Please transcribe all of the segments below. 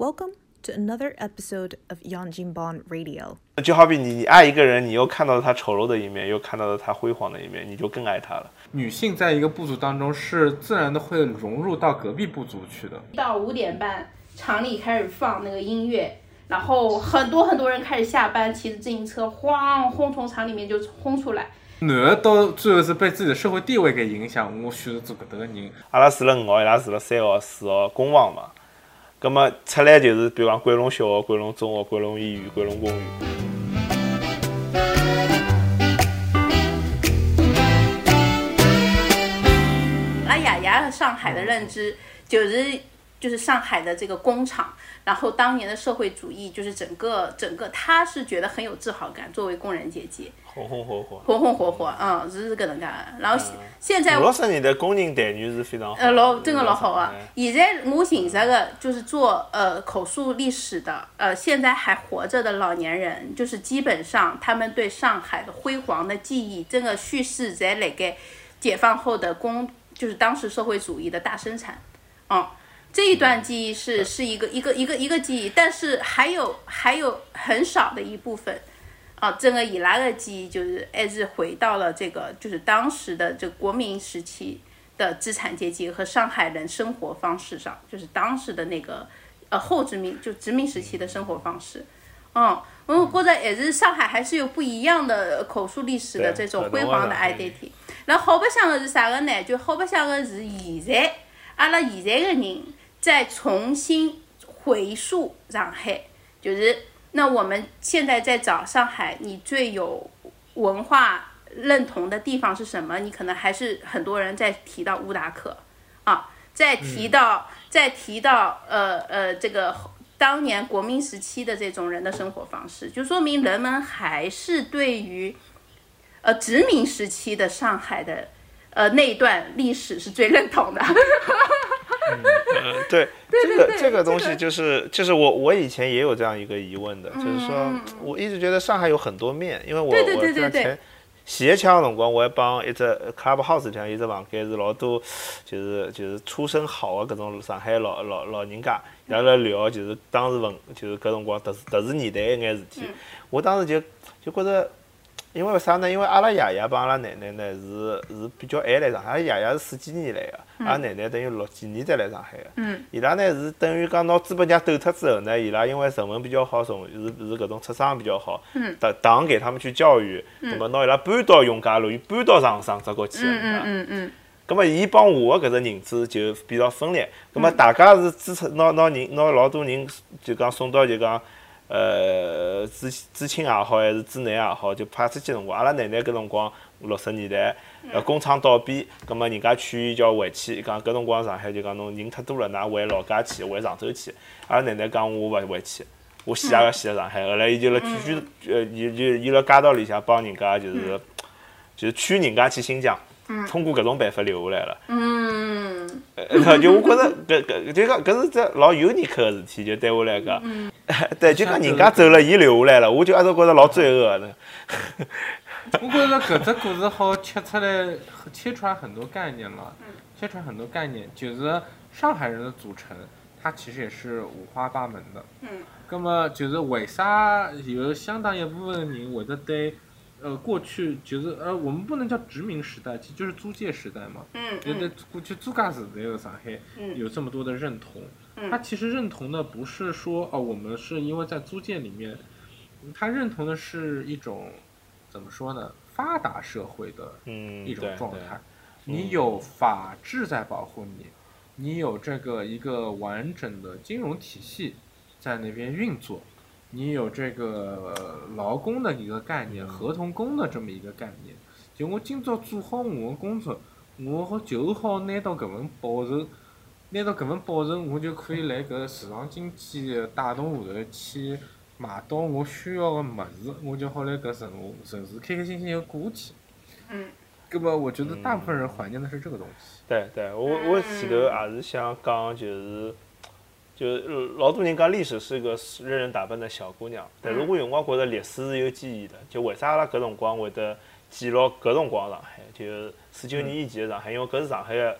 Welcome to another episode of Yanjinban Radio。就好比你你爱一个人，你又看到了他丑陋的一面，又看到了他辉煌的一面，你就更爱他了。女性在一个部族当中是自然的会融入到隔壁部族去的。到五点半，厂里开始放那个音乐，然后很多很多人开始下班，骑着自行车晃轰从厂里面就轰出来。男的到最后是被自己的社会地位给影响，我选择做搿搭个人。阿拉住了五号，伊拉住了三号、四号公房嘛。葛么出来就是，比方桂龙小学、桂龙中学、桂龙医院、桂龙公园。阿爷爷和上海的认知就是就是上海的这个工厂，然后当年的社会主义就是整个整个，他是觉得很有自豪感，作为工人阶级。红红火火，红红火火，嗯，是是搿能介。然后现在，六十年代工人待遇是非常好，呃，老真的老好啊。现在我认识个就是做呃口述历史的，呃，现在还活着的老年人，就是基本上他们对上海的辉煌的记忆，这个叙事在那个解放后的工，就是当时社会主义的大生产，嗯，这一段记忆是是一个一个一个一个记忆，但是还有还有很少的一部分。啊，这个以拉的记忆就是还是回到了这个，就是当时的这国民时期的资产阶级和上海人生活方式上，就是当时的那个呃后殖民就殖民时期的生活方式。嗯，我觉着也是上海还是有不一样的口述历史的这种辉煌的 identity。那好白相的是啥个呢？就好白相的是现在阿拉现在的人在重新回溯上海，就是。那我们现在在找上海，你最有文化认同的地方是什么？你可能还是很多人在提到乌达克，啊，在提到在提到呃呃这个当年国民时期的这种人的生活方式，就说明人们还是对于呃殖民时期的上海的呃那段历史是最认同的。嗯，对，这个这个东西就是就是我我以前也有这样一个疑问的，就是说我一直觉得上海有很多面，因为我我之前洗鞋枪的辰光，我还帮一只 club house 这样一只房间是老多，就是就是出身好的搿种上海老老老人家，伊拉来聊就是当时文就是搿辰光特殊特殊年代一眼事体，我当时就就觉着。因为为啥呢？因为阿拉爷爷帮阿拉奶奶呢是是比较晚来上海，阿拉爷爷是四几年来的，阿拉奶奶等于六几年才来上海的。嗯。伊拉呢是等于讲拿资本家斗脱之后呢，伊拉因为成分比较好，从是是搿种出生比较好，党党给他们去教育，那么拿伊拉搬到永嘉路，又搬到长沙这过去了。嗯嗯嗯嗯。咁么，伊帮我搿只认知就比较分裂。咁么，大家是支持拿拿人拿老多人就讲送到就讲。呃，知知青也好，还是知男也好，就派出去辰光，阿拉奶奶搿辰光六十年代，呃，工厂倒闭，葛末人家劝伊叫回去，伊讲搿辰光上海就讲侬人太多了，㑚回老家去，回常州去。阿拉奶奶讲我勿回去，我死也要死在上海。后来伊就辣继续，呃，伊就伊辣街道里向帮人家就是，就是劝人家去新疆。通过搿种办法留下来了。嗯，呃，就我觉着搿搿就讲搿是只老有尼克个事体，就对我来讲。嗯。对，就讲人家走了，伊留下来了，我就一直觉着老罪恶的。我觉着搿只故事好切出来，切出来很多概念嘛。切出来很多概念，就是上海人的组成，它其实也是五花八门的。嗯。葛么就是为啥有相当一部分人会得对？呃，过去就是呃，我们不能叫殖民时代，其实就是租界时代嘛。嗯觉得过去租界时代的上海有这么多的认同，他其实认同的不是说哦，我们是因为在租界里面，他认同的是一种怎么说呢？发达社会的一种状态。你有法治在保护你，你有这个一个完整的金融体系在那边运作。你有这个劳工的一个概念，合同工的这么一个概念。就我今朝做好我的工作，我好就好拿到搿份报酬，拿到搿份报酬，我就可以来搿市场经济带动下头去买到我需要的物事，我就好来搿城城市开开心心的过去。嗯。搿么，我觉得大部分人怀念的是这个东西。对对，我我前头也是想讲，就是。就老多人讲历史是个任人打扮的小姑娘，但是我有辰光觉着历史是有记忆的。就为啥阿拉搿辰光会得记录搿辰光上海？就四九年以前的上海，因为搿是上海个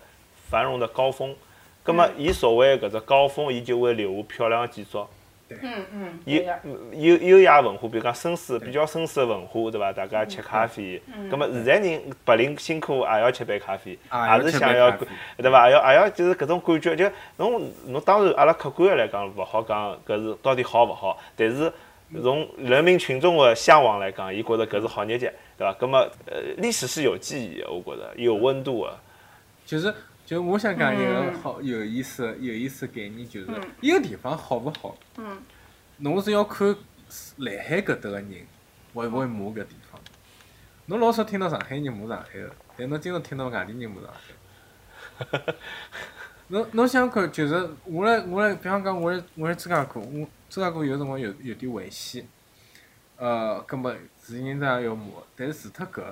繁荣的高峰。搿葛么伊所谓搿只高峰，伊就会留下漂亮的建筑。嗯嗯，优优优雅文化，比如讲绅士比较绅士的文化，对伐？大家吃咖啡，葛么现在人白领辛苦也要吃杯咖啡，也是想要对伐？也要也要就是搿种感觉，就侬侬当然阿拉客观的来讲，勿好讲搿是到底好勿好，但是从人民群众的向往来讲，伊觉着搿是好日脚，对伐？葛么呃，历史是有记忆的，我觉着有温度的。就是就我想讲一个嗯。好有意思有意思概念，就是嗯。一个地方好勿好，嗯。侬是要看来海搿搭个人会勿会骂搿地方。侬老少听到上海人骂上海个，但侬经常听到外地人骂上海。侬侬想看，就是我来我来，比方讲我来我来芝加哥，我芝加哥有辰光有有点危险，呃，葛末是人家要骂，但是除脱搿，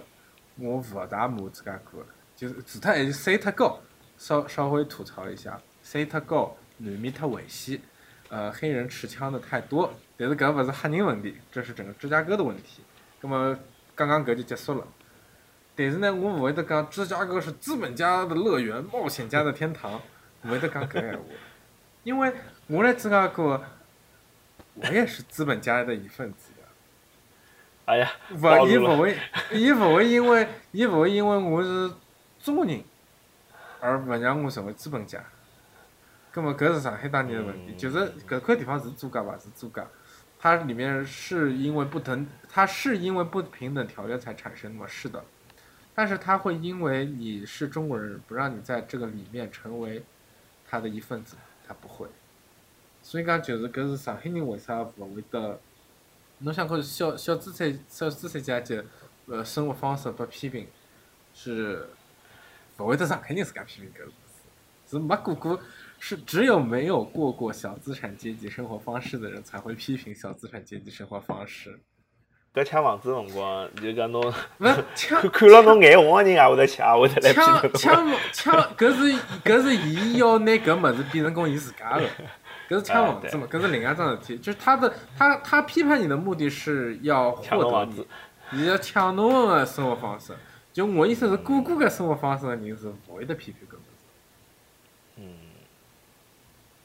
我勿大骂芝加哥，就是除脱还是山太高，稍稍微吐槽一下，山太高，南面太危险，呃，黑人持枪的太多，但是搿勿是黑人问题，这是整个芝加哥的问题。葛么刚刚搿就结束了。但是呢，我勿会得讲芝加哥是资本家的乐园，冒险家的天堂，勿会得讲搿闲话，因为我来芝加哥，我也是资本家的一份子呀。哎呀，暴勿，伊勿会，伊勿会因为，伊勿会因为我是中国人，而勿让我成为资本家。葛么搿是上海当年的问题，嗯就是搿块地方是租界伐？是租界，它里面是因为不等，它是因为不平等条约才产生的嘛？是的，但是它会因为你是中国人，不让你在这个里面成为他的一份子，他不会。所以讲，就是搿是上海人为啥勿会得？侬想看小小资产小资产阶级，呃，生活方式被批评，是勿会得上海人自家批评搿个事，是没过过，是只有没有过过小资产阶级生活方式的人才会批评小资产阶级生活方式。搿抢房子辰光，就讲侬勿是抢 看看牢侬眼红的人也会得抢，也会得来批抢。抢抢，搿是搿是伊要拿搿物事变成供伊自家的，搿是抢房子嘛，搿是另外一桩事体。就是他的他他批判你的目的是要获得你侬房子，伊要抢侬的生活方式。就我意思是，过过搿生活方式的人是勿会得批判搿物事。嗯，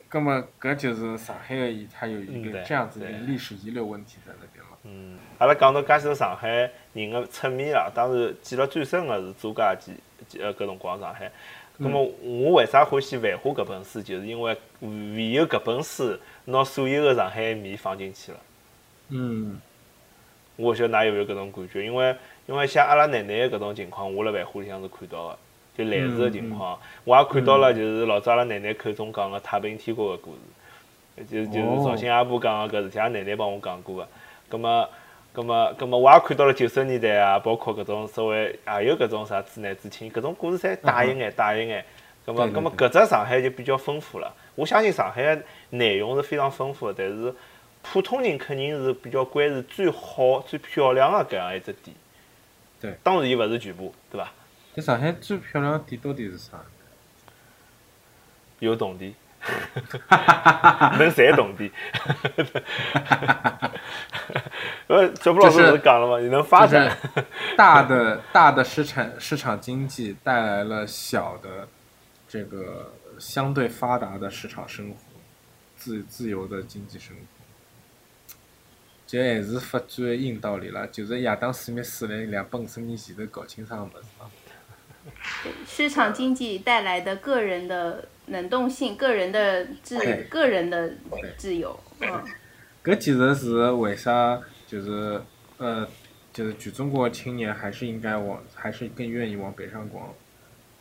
葛么搿就是上海的伊，它有一个这样子的历史遗留问题在那边嘛。嗯，阿拉讲到介许多上海人的侧面啦，当然记了最深个是朱家记记呃搿辰光上海。咁么我为啥欢喜《繁花》搿本书，就是因为唯有搿本书拿所有的上海的面放进去了。嗯，我勿晓得㑚有没有搿种感觉，因为因为像阿拉奶奶的搿种情况，我辣《繁花》里向是看到个，就类似个情况，我也看到了，就是老早阿拉奶奶口中讲个太平天国个故事，就就是哦绍兴阿婆讲个搿事体，阿拉奶奶帮我讲过个。葛么，葛么，葛么，我也看到了九十年代啊，包括搿种所谓也有搿种啥知难知青，搿种故事侪大一眼，大一眼。葛么，对对葛么搿只上海就比较丰富了。我相信上海的内容是非常丰富的，但是普通人肯定是比较关注最好、最漂亮的搿样一只点。对，当然伊勿是全部，对伐？在上海最漂亮的点到底是啥？有动地，能赚动地。呃，小布老师就是不是讲了吗？你能发展，大的 大的市场市场经济带来了小的这个相对发达的市场生活，自自由的经济生活。这还是发展的硬道理啦，就是亚当·斯密斯在两百五十年前头搞清爽个物事嘛。市场经济带来的个人的能动性、个人的自对、个人的自由，嗯，搿其实是为啥？就是呃，就是全中国青年还是应该往，还是更愿意往北上广、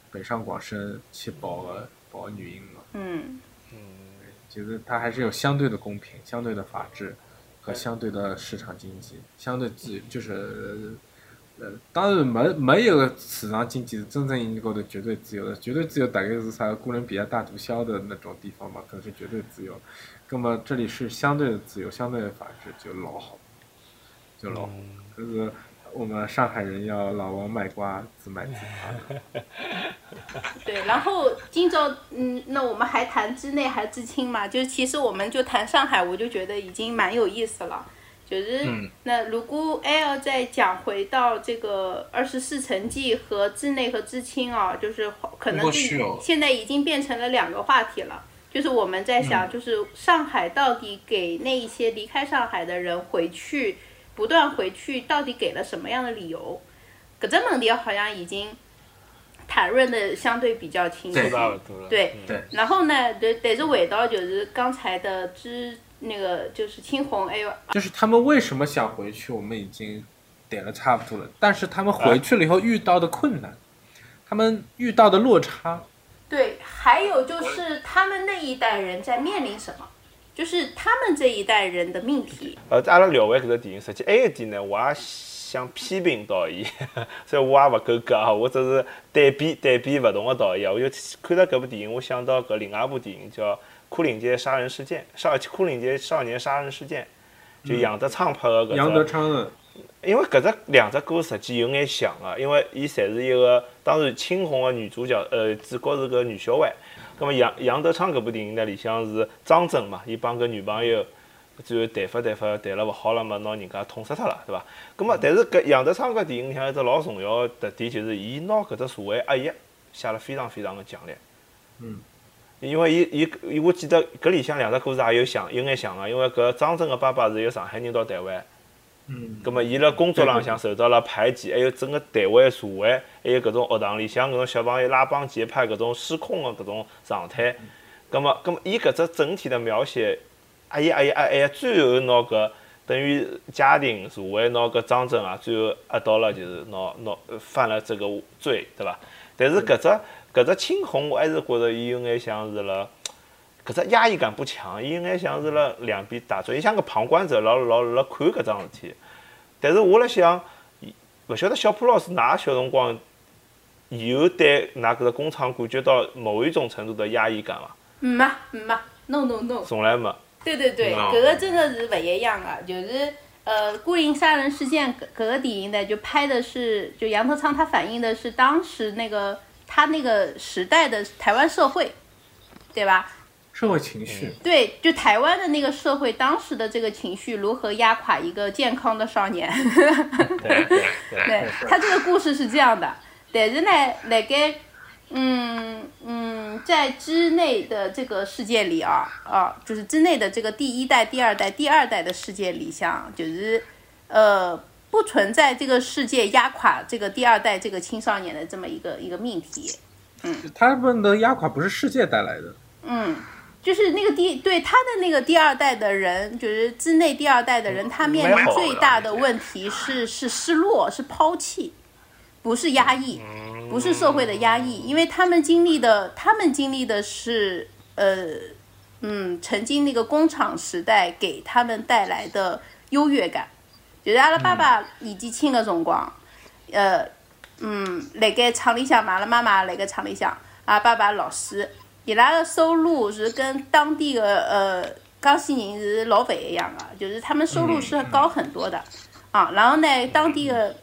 北上广深去跑个跑的原因嘛。嗯，就是它还是有相对的公平、相对的法治和相对的市场经济，相对自由，就是呃，当然没没有市场经济是真正意义高头绝对自由的，绝对自由大概是啥哥伦比亚大毒枭的那种地方嘛，可能是绝对自由。那么这里是相对的自由、相对的法治，就老好，就老好。就是我们上海人要老王卖瓜，自卖自夸。对。然后今朝，嗯，那我们还谈知内还知青嘛？就是其实我们就谈上海，我就觉得已经蛮有意思了。就是那如果还要再讲回到这个二十四城记和知内和知青啊，就是可能现在已经变成了两个话题了。就是我们在想，就是上海到底给那一些离开上海的人回去，不断回去，到底给了什么样的理由？搿只问题好像已经谈论的相对比较清晰。对对。然后呢，对，但是回到就是刚才的知那个就是青红，哎呦，就是他们为什么想回去？我们已经点了差不多了，但是他们回去了以后遇到的困难，他们遇到的落差。对，还有就是他们那一代人在面临什么？就是他们这一代人的命题。呃，阿拉聊完搿只电影，实际还有一点呢，我也想批评导演，所以我也勿够格啊，我只是对比对比勿同的导演。我就看到搿部电影，我想到搿另外一部电影叫《枯岭街杀人事件》，少枯岭街少年杀人事件，就杨德昌拍的搿杨德昌的。因为搿只两只歌实际有眼像啊，因为伊侪是一个当然青红个女主角，呃，主角是个女小孩。葛末杨杨德昌搿部电影呢，里向是张震嘛，伊帮搿女朋友最后谈法谈法谈了勿好了嘛，拿人家捅死脱了，对伐？葛末但是搿杨德昌搿电影里向一只老重要个特点就是伊拿搿只社会压抑写了非常非常的强烈。嗯。因为伊伊我记得搿里向两只故事也有像有眼像个，因为搿张震个爸爸是一个上海人到台湾。嗯，葛末伊辣工作浪向受到了排挤，还有整个台湾社会，还有搿种学堂里向搿种小朋友拉帮结派搿种失控的搿种状态，葛末葛末伊搿只整体的描写，哎呀哎呀哎呀，最后拿搿等于家庭社会拿搿张震啊，最后压到了就是拿拿犯了这个罪，对伐？但是搿只搿只青红，我还是觉着伊有眼像是辣。搿只压抑感不强，伊应该像是辣两边打转，伊像个旁观者，老老辣看搿桩事体。但是我辣想，勿晓得小普老师，㑚小辰光有对㑚搿个工厂感觉到某一种程度的压抑感伐？没没，no no no，从来没。对对对，搿个真的是勿一样个，就是呃，孤影杀人事件搿搿个电影呢，就拍的是，就杨德昌他反映的是当时那个他那个时代的台湾社会，对吧？社会情绪对，就台湾的那个社会当时的这个情绪如何压垮一个健康的少年？对对对，他这个故事是这样的，但是呢，那个嗯嗯，在之内的这个世界里啊啊，就是之内的这个第一代、第二代、第二代的世界里，像就是呃，不存在这个世界压垮这个第二代这个青少年的这么一个一个命题。嗯，他们的压垮不是世界带来的。嗯。就是那个第对他的那个第二代的人，就是之内第二代的人，他面临最大的问题是是失落，是抛弃，不是压抑，不是社会的压抑，因为他们经历的，他们经历的是呃嗯，曾经那个工厂时代给他们带来的优越感，就是阿拉爸爸年纪轻的辰光，呃嗯，辣盖厂里向嘛，阿拉妈妈辣盖厂里向，阿拉爸爸老师。伊拉的收入是跟当地的呃江西人是老勿一样的，就是他们收入是高很多的啊。然后呢，当地的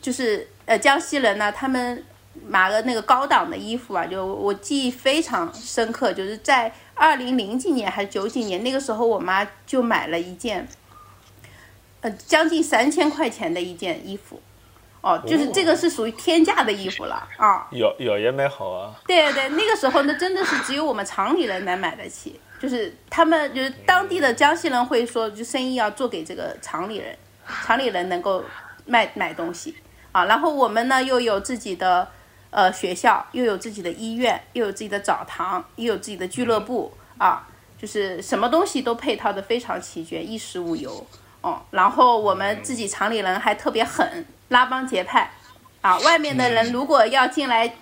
就是呃江西人呢，他们买了那个高档的衣服啊，就我记忆非常深刻，就是在二零零几年还是九几年那个时候，我妈就买了一件呃将近三千块钱的一件衣服。哦，就是这个是属于天价的衣服了啊！有有也蛮好啊。对对，那个时候那，真的是只有我们厂里人能买得起，就是他们就是当地的江西人会说，就生意要做给这个厂里人，厂里人能够卖买东西啊。然后我们呢又有自己的呃学校，又有自己的医院，又有自己的澡堂，又有自己的俱乐部啊，就是什么东西都配套的非常齐全，衣食无忧哦。然后我们自己厂里人还特别狠。拉帮结派，啊，外面的人如果要进来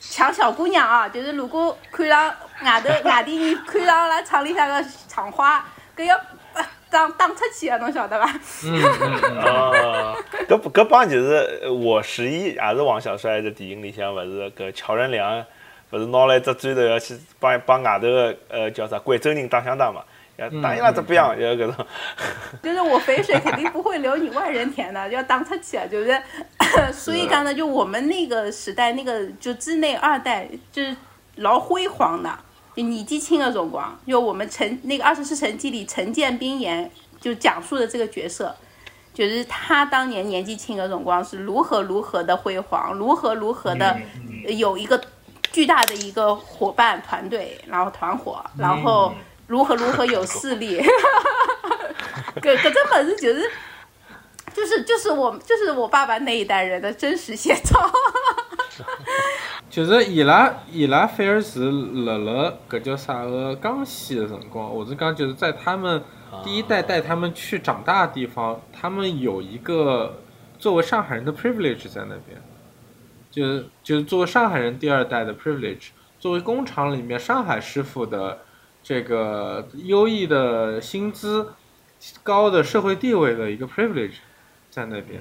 抢小姑娘啊，就是如果看上外头外地人看上了厂里向个厂花，搿要打打出去啊，侬晓得伐？嗯嗯啊，搿搿帮就是我十一也是王小帅的电影里向，勿是搿乔任梁，勿是拿了一只砖头要去帮帮外头个呃叫啥贵州人打相打嘛。打赢了怎不样？要搿种，就是我肥水肯定不会流你外人田的，要当出去啊！就是，所以讲呢，就我们那个时代，那个就之内二代，就是老辉煌的，就年纪轻的辰光，就我们陈那个二十四城记里陈建斌演就讲述的这个角色，就是他当年年纪轻的荣光是如何如何的辉煌，如何如何的有一个巨大的一个伙伴团队，然后团伙，然后如何如何有势力，可可这本事就是。就是就是我就是我爸爸那一代人的真实写照，就是伊拉伊拉反而是辣辣搿叫啥个江西的辰光，或者讲就是在他们第一代带他们去长大的地方，他们有一个作为上海人的 privilege 在那边，就是就是作为上海人第二代的 privilege，作为工厂里面上海师傅的这个优异的薪资、高的社会地位的一个 privilege。在那边，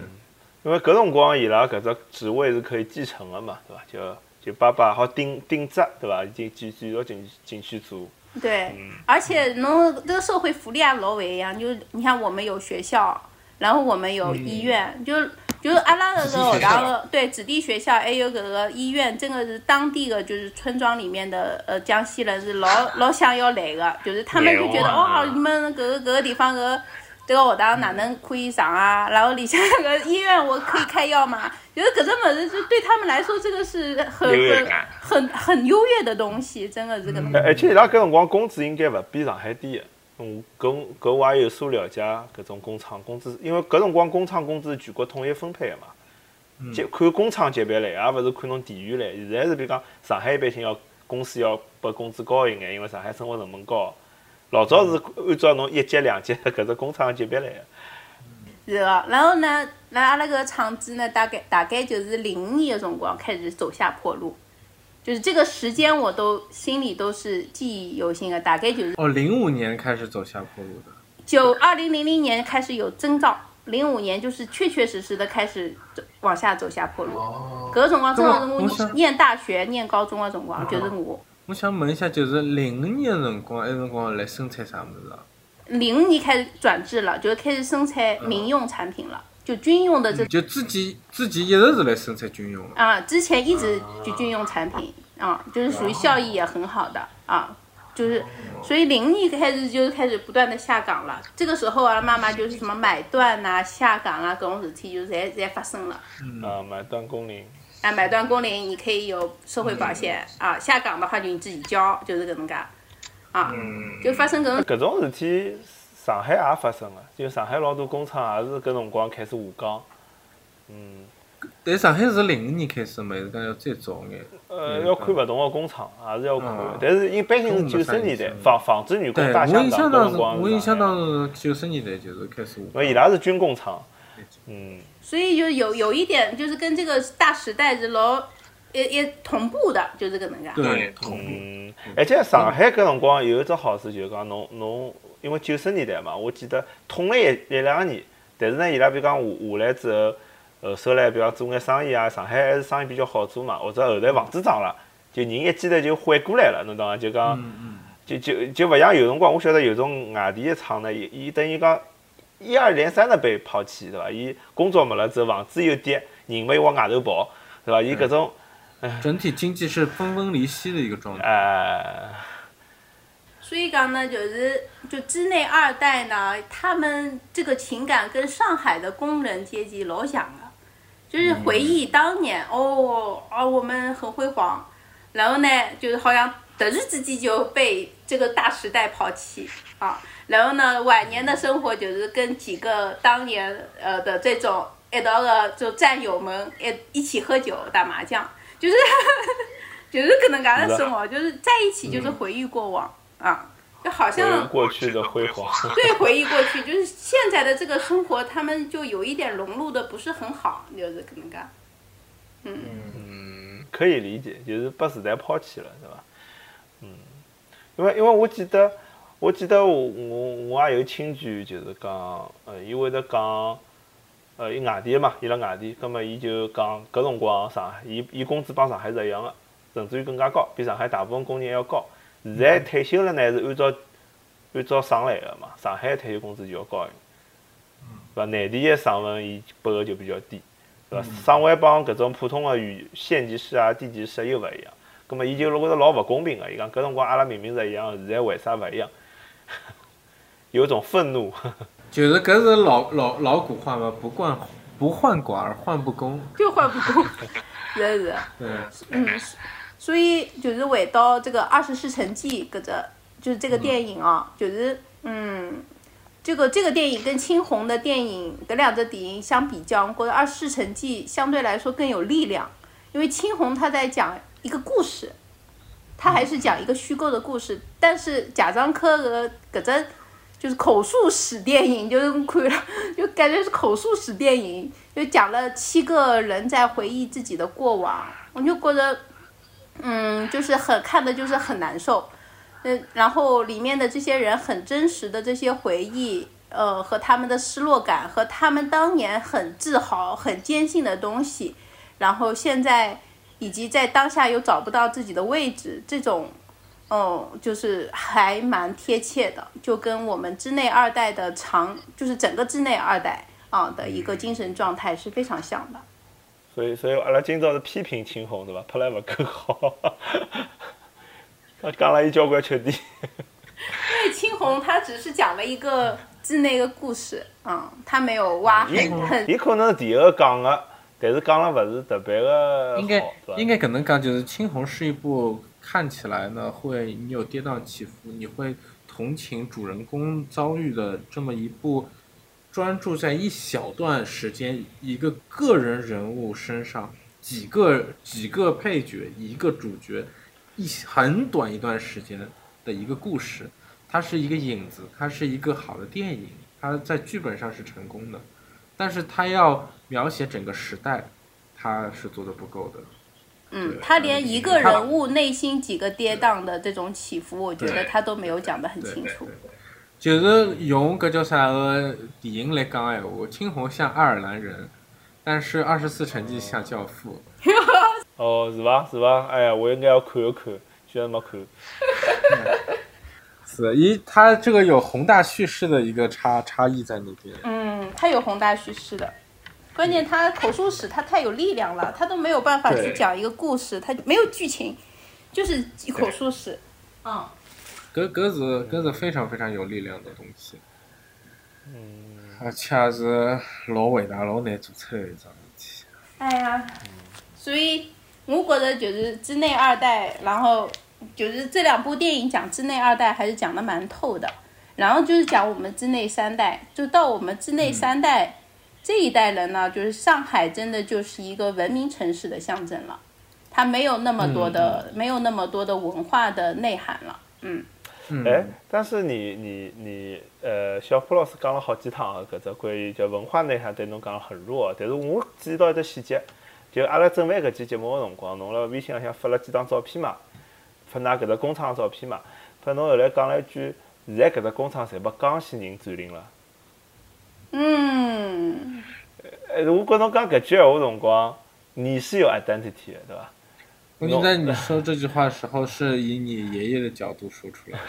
因为搿辰光伊拉搿只职位是可以继承的嘛，对伐？就就爸爸好顶顶职，对伐？已经继继续进进去做。对，而且侬这个社会福利也老勿一样，就你看我们有学校，然后我们有医院，就就是阿拉搿个学堂个对子弟学校，还有搿个医院，真的是当地的就是村庄里面的呃江西人是老 老想要来的，就是他们就觉得哦，你们搿个搿个地方个。这个学堂哪能可以上啊？然后里向那个医院我可以开药吗？就是搿种物事就对他们来说，这个是很很很很优越的东西，真的是搿而且伊拉搿辰光工资应该勿比上海低的。嗯，搿搿我也有所了解，搿种工厂工资，因为搿辰光工厂工资全国统一分配的嘛，级看工厂级别来，也勿是看侬地域来。现在是比如讲上海一般性要公司要拨工资高一眼，因为上海生活成本高。老早是按照侬一级两级搿只工厂级别来个。是个，然后呢，那阿拉搿厂子呢，大概大概就是零五年的辰光开始走下坡路，就是这个时间我都心里都是记忆犹新的，大概就是哦，零五年开始走下坡路的。九二零零零年开始有征兆，零五年就是确确实实的开始走往下走下坡路。哦。搿辰光正好是我念大学、念高中的辰光，就是我。我想问一下，就是零五年辰光，埃辰光来生产啥物事啊？零五年开始转制了，就开始生产民用产品了，就军用的这。就自己自己一直是来生产军用的。啊，之前一直就军用产品，啊，就是属于效益也很好的啊，就是，所以零一开始就开始不断的下岗了。这个时候啊，妈妈就是什么买断呐、下岗啊，各种事体就侪侪发生了。啊，买断工龄。啊，买断工龄你可以有社会保险啊，下岗的话就你自己交，就是搿能介，啊，就发生搿种搿种事体，上海也发生了，就上海老多工厂也是搿辰光开始下岗，嗯，但上海是零五年开始嘛，还是讲要再早眼？呃，要看勿同个工厂，也是要看，但是一般性是九十年代纺纺织女工大下岗搿辰光我印象当中是九十年代就是开始下岗。伊拉是军工厂，嗯。所以就有有一点，就是跟这个大时代是老也也同步的，就是搿能介。对，同步。而且上海搿辰光有一只好处，就是讲侬侬，因为九十年代嘛，我记得痛了一一两年，但是呢，伊拉比如讲下下来之后，呃，收来比方做眼生意啊，上海还是生意比较好做嘛，或者后来房子涨了，就人一记头就缓过来了，侬懂伐？就讲，就就就勿像有辰光，我晓得有种外地的厂呢，伊伊等于讲。一二连三的被抛弃，对吧？伊工作没了之后，房子又跌，人又往外头跑，对吧？伊搿种，整体经济是分崩离析的一个状态。哎。所以讲呢，就是就之内二代呢，他们这个情感跟上海的工人阶级老像的，就是回忆当年哦哦，我们很辉煌，然后呢，就是好像突然之间就被这个大时代抛弃啊。然后呢，晚年的生活就是跟几个当年呃的这种一道的就战友们一一起喝酒打麻将，就是 就是可能干的生活，就是在一起就是回忆过往啊，就好像过去的辉煌。对，回忆过去，就是现在的这个生活，他们就有一点融入的不是很好，就是可能干。嗯嗯，可以理解，就是被时代抛弃了，对吧？嗯，因为因为我记得。我记得我我我也有亲戚，就是讲，呃，伊会得讲，呃，伊外地嘛，伊辣外地，葛末伊就讲，搿辰光上海，伊伊工资帮上海是一样个，甚至于更加高，比上海大部分工人还要高。现在退休了呢，是按照按照省来个嘛，上海退休工资就要高一点，是伐？内地个省份伊拨个就比较低，是伐？省会帮搿种普通个县县级市啊、地级市又勿一样，葛末伊就觉着老勿公平个，伊讲搿辰光阿拉明明是一样，现在为啥勿一样？有种愤怒，就是搿是老老老古话嘛，不惯不患寡而患不公。就患不公，是是。对，嗯，所以就是回到这个《二十四城记》搿只，就是这个电影啊，就是嗯，这个这个电影跟青红的电影搿两只电影相比较，我觉得《二十世城记》相对来说更有力量，因为青红他在讲一个故事，他还是讲一个虚构的故事，但是贾樟柯和搿只就是口述史电影，就是 看了就感觉是口述史电影，就讲了七个人在回忆自己的过往，我就觉得，嗯，就是很看的就是很难受，嗯，然后里面的这些人很真实的这些回忆，呃，和他们的失落感，和他们当年很自豪、很坚信的东西，然后现在以及在当下又找不到自己的位置，这种。哦，就是还蛮贴切的，就跟我们之内二代的长，就是整个之内二代啊的一个精神状态是非常像的。所以，所以阿拉今朝是批评青红，对吧？拍来不够好，他 讲了一交关缺点。因为青红他只是讲了一个之内的故事，嗯，他没有挖很很。也可能是第一个讲的，但是讲了勿是特别的应该应该可能讲就是青红是一部。看起来呢，会你有跌宕起伏，你会同情主人公遭遇的这么一部，专注在一小段时间一个个人人物身上，几个几个配角，一个主角，一很短一段时间的一个故事，它是一个影子，它是一个好的电影，它在剧本上是成功的，但是它要描写整个时代，它是做的不够的。嗯，他连一个人物内心几个跌宕的这种起伏，我觉得他都没有讲得很清楚。就是用搿叫啥个电影来讲闲话，青红像爱尔兰人，但是二十四城记像教父。哦，是吧？是吧？哎呀，我应该要看一看，居然没看。是，一他这个有宏大叙事的一个差差异在那边。嗯，他有宏大叙事的。关键他口述史他太有力量了，他都没有办法去讲一个故事，他没有剧情，就是口述史。嗯。搿搿是搿是非常非常有力量的东西。嗯。而且是老伟大、老难做出来一桩事体。哎呀，所以我觉得就是之内二代，然后就是这两部电影讲之内二代还是讲的蛮透的，然后就是讲我们之内三代，就到我们之内三代。这一代人呢，就是上海真的就是一个文明城市的象征了，它没有那么多的，没有那么多的文化的内涵了，嗯。哎，但是你你你，呃，小虎老师讲了好几趟啊，搿只关于叫文化内涵对侬讲了很弱，但是我注意到一只细节，就阿拉准备搿期节目个辰光，侬辣微信浪向发了几张照片嘛，发㑚搿只工厂照片嘛，发侬后来讲了一句，现在搿只工厂侪被江西人占领了。嗯，呃，我觉侬讲搿句闲话辰光，你是有 identity 的，对吧？我记得你说这句话的时候，是以你爷爷的角度说出来的，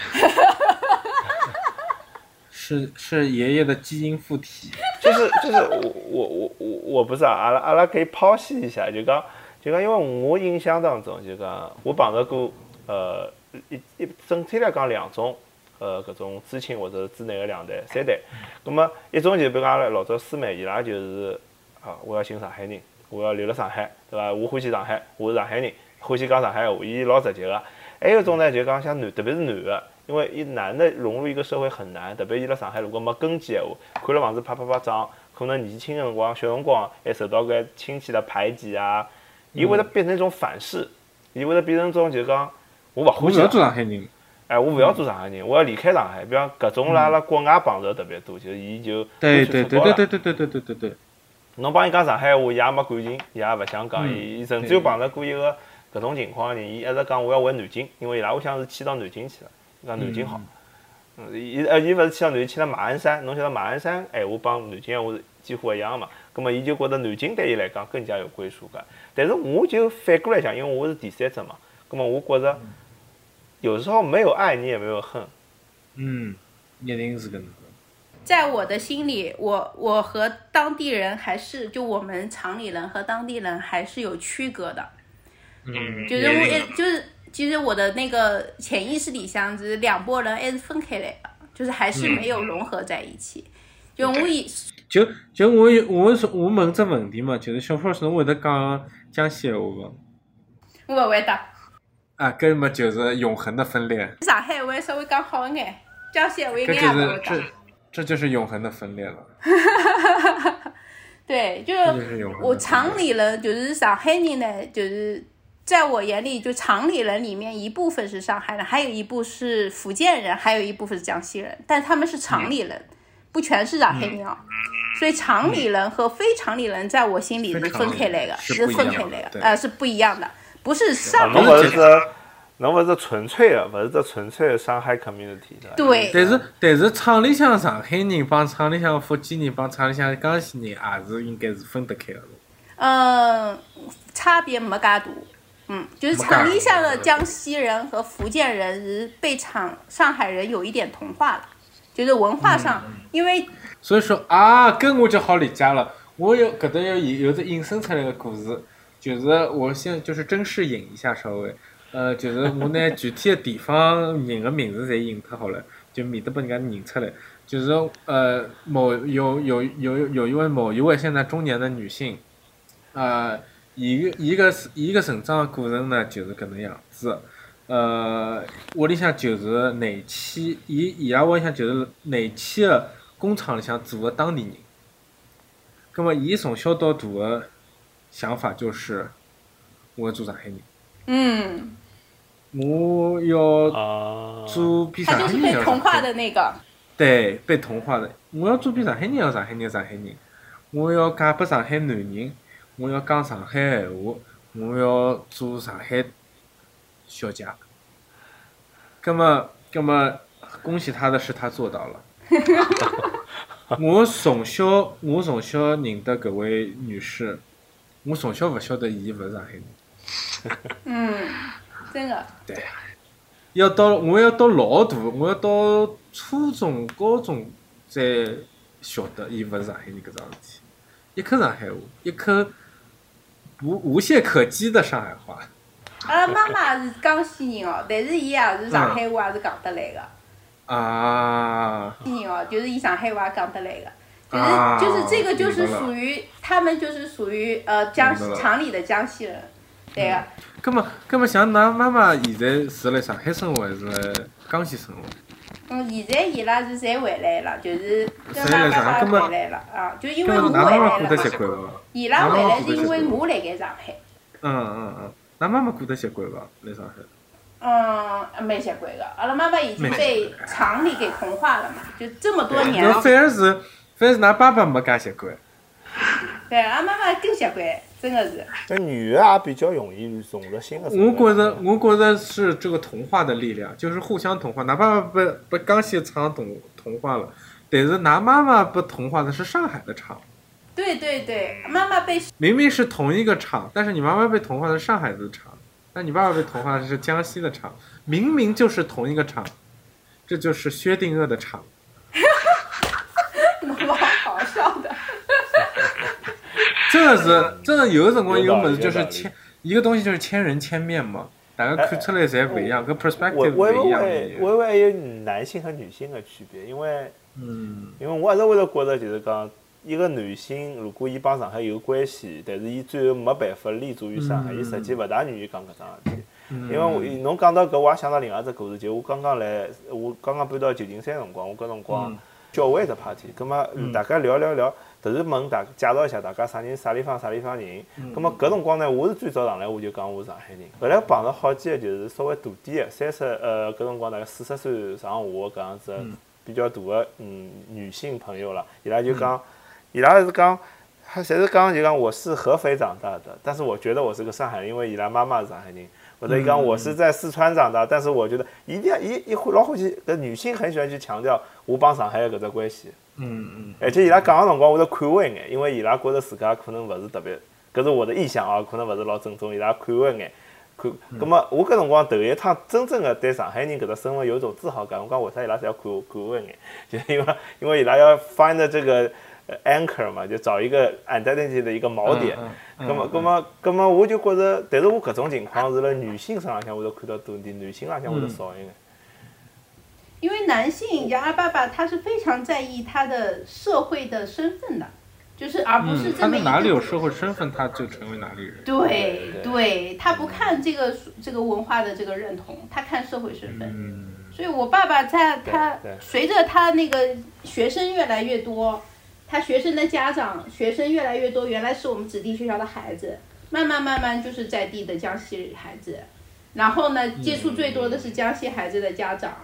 是是爷爷的基因附体。就是就是我我我我我不是啊，阿拉阿拉可以剖析一下，就讲就讲，因为我印象当中，就讲我碰到过呃一一整体来讲两种。呃，搿种知青或者知内个两代、三代，葛么一种就比如讲阿拉老早师妹，伊拉就是啊，我要寻上海人，我要留辣上海，对伐？我欢喜上海，我是上海人，欢喜讲上海话，伊老直接个。还有一种呢，就讲像男，特别是男个，因为伊男的融入一个社会很难，特别伊辣上海如果没根基闲话，看了房子啪啪啪涨，可能年轻个辰光、小辰光还受到搿亲戚的排挤啊，伊会得变成一种反噬，伊会得变成一种就讲我勿欢喜做上海人。哎，我勿要做上海人，我要离开上海。比方搿种辣辣国外碰着特别多，就是伊就对对对对对对对对对对对。侬帮伊讲上海话，伊也没感情，伊也勿想讲。伊伊甚至有碰着过一个搿种情况呢，伊一直讲我要回南京，因为伊拉屋里向是迁到南京去了，讲南京好。嗯，伊呃伊勿是迁到南京，迁到马鞍山。侬晓得马鞍山闲话帮南京闲话是几乎一样嘛？葛末伊就觉得南京对伊来讲更加有归属感。但是我就反过来讲，因为我是第三者嘛，葛末我觉着。有时候没有爱你也没有恨，嗯，一定是搿能在我的心里，我我和当地人还是就我们厂里人和当地人还是有区隔的，嗯，就是我就是其实我的那个潜意识里，像是两拨人还是分开来的，就是还是没有融合在一起。就我以就就我有我我问只问题嘛，就是小胖是侬会得讲江西话不？我勿会得。啊，搿么就是永恒的分裂。上海话稍微讲好一眼，江西话一眼搿也勿会讲。这就是永恒的分裂了。对，就是我厂里人，就是上海人呢，就是在我眼里，就厂里人里面一部分是上海人，还有一部是福建人，还有一部分是江西人，但他们是厂里人，不全是上海人哦。所以厂里人和非厂里人在我心里是分开来的，是分开来的，呃，是不一样的，不是啊上侬侬是勿是只，侬勿是纯粹的，勿是这纯粹的上海 community 的。对但是但是厂里向上海人帮厂里向福建人帮厂里向江西人也是应该是分得开的。嗯，差别没噶大。嗯，就是没介厂里向的江西人和福建人是被厂上海人有一点同化了，就是文化上，嗯因为所以说啊，搿我就好理解了。我有搿搭有有只引申出来个故事，就是我先就是正式引一下稍微，呃，就是我拿具体的地方人的名字侪引脱好了，就免得被人家认出来。就是呃某有有有有一位某一位现在中年的女性，呃，伊个伊个伊个成长的过程呢，就是搿能样子。呃，屋里向就是内企，伊伊拉屋里向就是内企的工厂里向做个当地人。葛末，伊从小到大的想法就是，我要做上海人，嗯，我要啊，做比他就是上海人要被同化。的那个，对，被同化的。我要做比上海人要上海人的上海人，我要嫁拨上海男人，我要讲上海闲话，我要做上海小姐。葛么，葛么，恭喜他的是他做到了。我从小，我从小认得搿位女士，我从小勿晓得伊勿是上海人。嗯，真的，要到我要到老大，我要到初中、高中才晓得伊勿是上海人搿桩事体。一口上海话，一口无无懈可击的上海话。阿拉妈妈是江西人哦，但是伊也是上海话也是讲得来的。啊，人哦，就是伊上海话讲得来的，就是、啊就是这个就是属于他们就是属于呃江西厂里的江西人，对个、葛么葛么像㑚妈妈现在是辣上海生活还是辣江西生活？嗯，现在伊拉是侪回来了，就是跟侪妈妈来上海根本回来了啊，就因葛为我回来了？伊拉回来是因为我辣盖上海，嗯嗯嗯，㑚妈妈过得习惯伐？来上海？嗯，蛮习惯的。阿拉妈妈已经被惯厂里给同化了嘛，就这么多年那了，反而是反而是㑚爸爸没介习惯。对，阿拉妈妈更习惯，真的是。那女的也比较容易融入新的。我觉着，我觉着是这个同化的力量，就是互相同化。哪怕被被江西厂同同化了，但是拿妈妈不同化的是上海的厂。对对对，妈妈被明明是同一个厂，但是你妈妈被同化的是上海的厂，那你爸爸被同化的是江西的厂，明明就是同一个厂，这就是薛定谔的厂。蛮好笑的。真的是，真的有的辰光有道理有个物事就是千一个东西就是千人千面嘛，大家看出来侪不一样，跟 perspective 我不一样我的。我还有男性和女性的区别，因为嗯。因为我一直会得觉得就是讲，一个男性如果伊帮上海有关系，但是伊最后没办法立足于上海，嗯。伊实际勿大愿意讲搿桩事体。嗯，因为我侬讲到搿，我也想到另外一只故事，就我刚刚来，我刚刚搬到旧金山辰光，我搿辰光嗯。教会一只 party，葛末嗯。大家聊聊聊，突然问大介绍一下大家啥人啥地方啥地方人，嗯。葛末搿辰光呢，我是最早上来我就讲我是上海人，后来碰到好几个就是稍微大点的，三十呃搿辰光大概四十岁上下搿样子嗯。比较大的嗯女性朋友了，伊拉就讲，伊拉是讲。他侪是讲就讲我是合肥长大的，但是我觉得我是个上海人，因为伊拉妈妈是上海人。或者伊讲我是在四川长大，但是我觉得一定要伊伊会老欢喜，搿女性很喜欢去强调我帮上海的搿只关系，嗯嗯而且伊拉讲个辰光会得看我一眼，因为伊拉觉着自家可能勿是特别，搿是我的意向啊，可能勿是老正宗，伊拉看我一眼。看，葛末我搿辰光头一趟真正个对上海人搿只身份有一种自豪感。我讲为啥伊拉侪要看我看我一眼？就是因为因为伊拉要 find 这个呃 anchor 嘛，就找一个 identity 的一个锚点。嗯嗯咁么，咁么，咁么，我就觉着，但是我搿种情况是辣女性身浪向会得看到多点，男性浪向会得少一眼。因为为男性，杨二爸爸他是非常在意他的社会的身份的，就是而不是这么一个。他哪里有社会身份，他就成为哪里人。对对，他不看这个这个文化的这个认同，他看社会身份。嗯。所以我爸爸在他随着他那个学生越来越多，他学生的家长学生越来越多，原来是我们子弟学校的孩子，慢慢慢慢就是在地的江西孩子。然后呢，接触最多的是江西孩子的家长，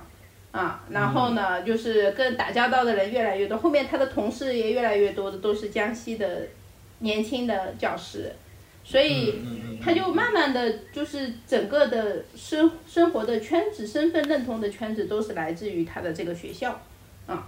啊，然后呢，就是跟打交道的人越来越多。后面他的同事也越来越多的都是江西的年轻的教师，所以他就慢慢的就是整个的生生活的圈子、身份认同的圈子都是来自于他的这个学校，啊，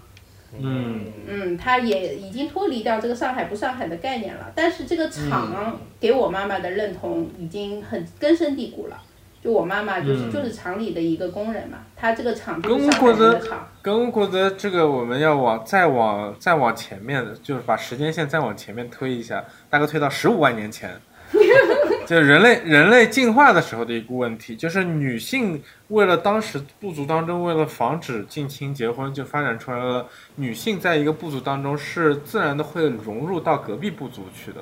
嗯嗯，他也已经脱离掉这个上海不上海的概念了。但是这个厂给我妈妈的认同已经很根深蒂固了。就我妈妈就是就是厂里的一个工人嘛，她这个厂就是上海的厂。跟我觉得这个我们要往再往再往前面的，就是把时间线再往前面推一下，大概推到十五万年前，就人类人类进化的时候的一个问题，就是女性为了当时部族当中为了防止近亲结婚，就发展出来了女性在一个部族当中是自然的会融入到隔壁部族去的。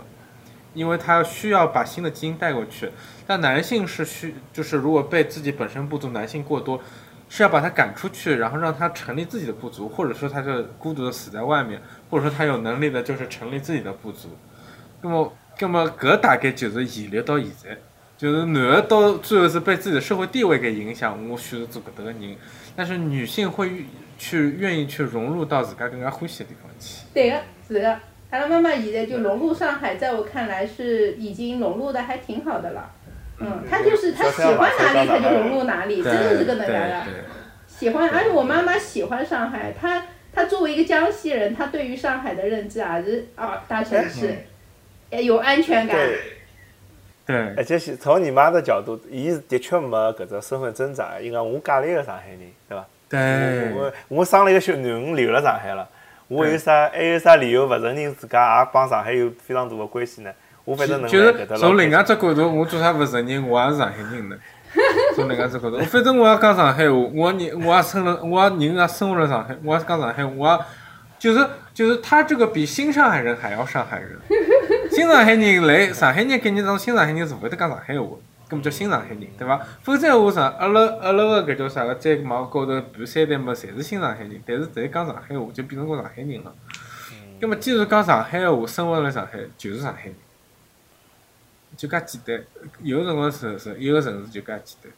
因为他需要把新的基因带过去，但男性是需，就是如果被自己本身部族男性过多，是要把他赶出去，然后让他成立自己的部族，或者说他就孤独的死在外面，或者说他有能力的就是成立自己的部族。那么，那么搿大概就是延留到现在，就是男的到最后是被自己的社会地位给影响，我选择做搿搭个人，但是女性会去愿意去融入到自家更加欢喜的地方去。对个，是个。他的妈妈现在就融入上海，在我看来是已经融入的还挺好的了。嗯，他就是他喜欢哪里他就融入哪里，真的是个能干的。喜欢，而且我妈妈喜欢上海。她她作为一个江西人，她对于上海的认知啊是啊大城市，有安全感。对。而且是从你妈的角度，伊是的确没搿只身份挣扎，因为我家里个上海人，对吧？对。我我生了一个小囡我，留了上海了。我有啥还有啥理由不承认自家也帮上海有非常大的关系呢？我反正能就是从另外只角度，我做啥不承认我也是上海人呢？从另外只角度，反正我也讲上海话，我人我也生了，我人也生活在上海，我也讲上海话，就是就是他这个比新上海人还要上海人。新上海人来上海人概念中，新上海人是不会得讲上海话。搿么叫新上海人，对伐？否则话上，阿拉阿拉个搿叫啥个，在网高头盘三代么，侪是新上海人，但是侪讲上海话，就变成个上海人了。搿么既然讲上海话，生活辣上海就是上海人，就介简单。有辰光是是一个城市就介简单，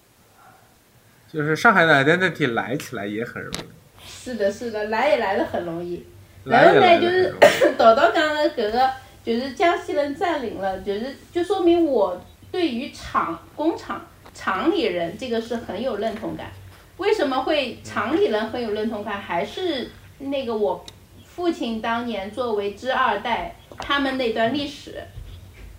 就是上海的 identity 来起来也很容易。是的，是的，来也来的很容易。然后呢，就是 叨叨讲的搿个，就是江西人占领了，就是就说明我。对于厂工厂厂里人，这个是很有认同感。为什么会厂里人很有认同感？还是那个我父亲当年作为知二代，他们那段历史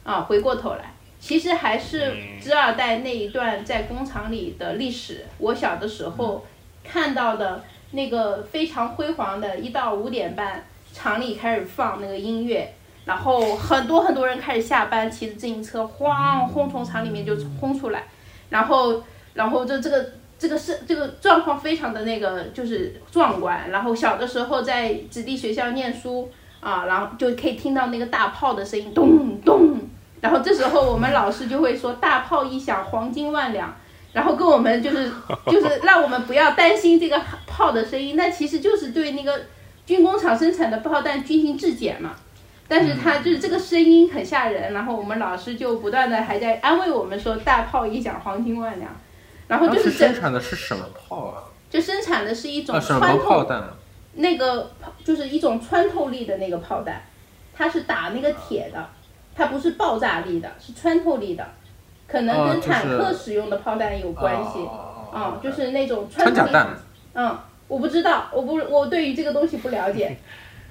啊，回过头来，其实还是知二代那一段在工厂里的历史。我小的时候看到的那个非常辉煌的，一到五点半，厂里开始放那个音乐。然后很多很多人开始下班，骑着自行车晃轰从厂里面就轰出来，然后然后这这个这个是这个状况非常的那个就是壮观。然后小的时候在子弟学校念书啊，然后就可以听到那个大炮的声音咚咚，然后这时候我们老师就会说大炮一响黄金万两，然后跟我们就是就是让我们不要担心这个炮的声音，那其实就是对那个军工厂生产的炮弹进行质检嘛。但是他就是这个声音很吓人，然后我们老师就不断的还在安慰我们说大炮一响黄金万两，然后就是生产的是什么炮啊？就生产的是一种穿透那个就是一种穿透力的那个炮弹，它是打那个铁的，它不是爆炸力的，是穿透力的，可能跟坦克使用的炮弹有关系，啊，就是那种穿甲弹。嗯，我不知道，我不我对于这个东西不了解。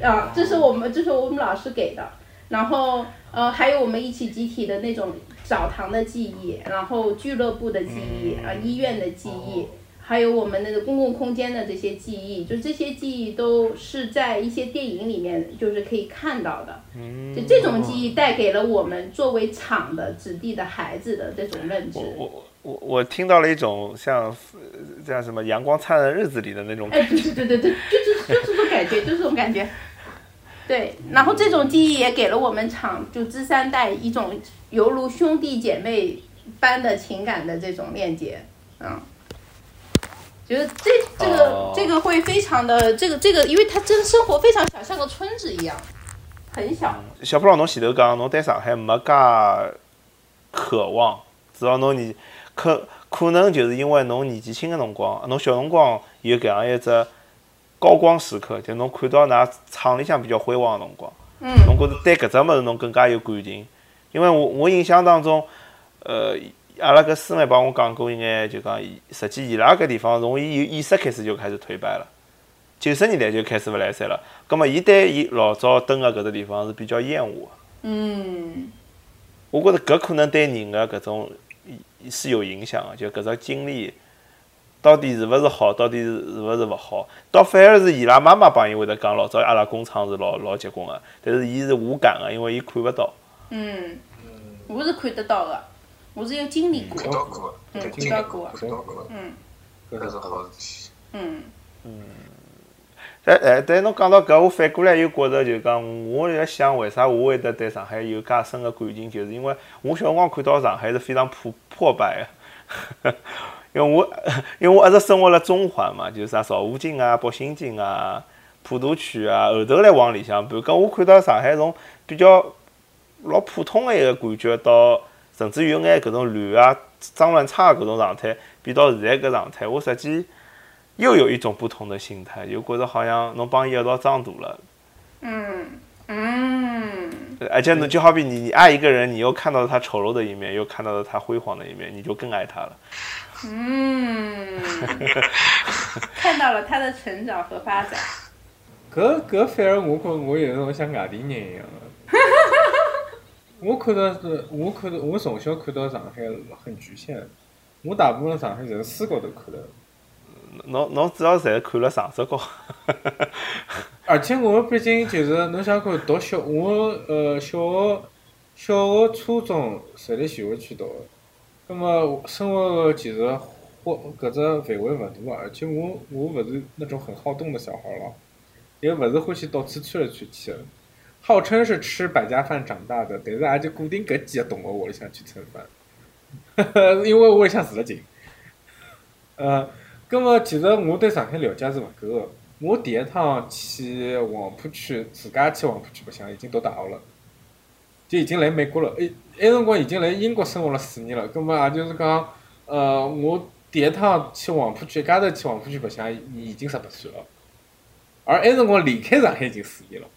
啊，这是我们，这是我们老师给的，然后呃，还有我们一起集体的那种澡堂的记忆，然后俱乐部的记忆，啊，医院的记忆，还有我们那个公共空间的这些记忆，就这些记忆都是在一些电影里面就是可以看到的，嗯就这种记忆带给了我们作为厂的子弟的孩子的这种认知。我我我我听到了一种像像什么阳光灿烂的日子里的那种哎，对对对对对，就是就是这种感觉，就是这种感觉。对，然后这种记忆也给了我们厂就资三代一种犹如兄弟姐妹般的情感的这种链接，嗯，觉得这这个、哦这个会非常的这个这个，因为它真生活非常小，像个村子一样，很小。小普老，侬前头讲侬对上海没介渴望，主要侬年可可能就是因为侬年纪轻个辰光，侬小辰光有搿样一只高光时刻，就侬看到㑚厂里向比较辉煌个辰光，嗯侬觉着对搿只物事侬更加有感情。因为我我印象当中，呃，阿拉搿师妹帮我讲过一眼，就讲伊实际伊拉搿地方从伊有意识开始就开始颓败了。九十年代就开始勿来三了，葛末伊对伊老早蹲个搿只地方是比较厌恶个。嗯我觉着搿可能对人个搿种是有影响个，就搿只经历到底是勿是好，到底是是勿是勿好，倒反而是伊拉妈妈帮伊会得讲，老早阿拉工厂是老老结棍个，但是伊是无感个，因为伊看勿到。嗯，我是看得到的，我是有经历过。看，到过，嗯看看到过看到过，嗯。搿是好事。体。嗯。但哎，但侬讲到搿，我反过来又觉着，就讲我辣想，为啥我会得对上海有介深个感情，就是因为我小辰光看到上海是非常破破败个，因为我因为我一直生活辣中环嘛，就是啥邵武泾啊、北新泾啊、普陀区啊，后头来往里向搬，搿我看到上海从比较老普通的一个感觉，到甚至有眼搿种乱啊、脏乱差搿种状态，变到现在搿状态，我实际。又有一种不同的心态，又觉着好像侬帮伊一道长大了，嗯嗯而且侬就好比你你爱一个人，你又看到了他丑陋的一面，又看到了他辉煌的一面，你就更爱他了。嗯，看到了他的成长和发展。搿搿反而我觉我有种像外地人一样的。我看到是，我看到我从小看到上海很局限，我大部分上海侪是书高头看的。侬侬主要侪看了常识高，而且我毕竟就是侬想看读小，我呃小学、小学、初中侪辣徐汇区读的，葛么生活其实或搿只范围勿大，而且我我勿是那种很好动的小孩咯，也勿是欢喜到处窜来窜去的。号称是吃百家饭长大的，但是也就固定搿几个同学屋里向去蹭饭，因为屋里向住了近。呃，葛么其实我对上海了解是勿够个。我第一趟去黄浦区，自家去黄浦区白相，已经读大学了，就已经来美国了。诶，埃辰光已经来英国生活了四年了。葛么也就是讲，呃，我第一趟去黄浦区，一家头去黄浦区白相，已经十八岁了，而埃辰光离开上海已经四年了。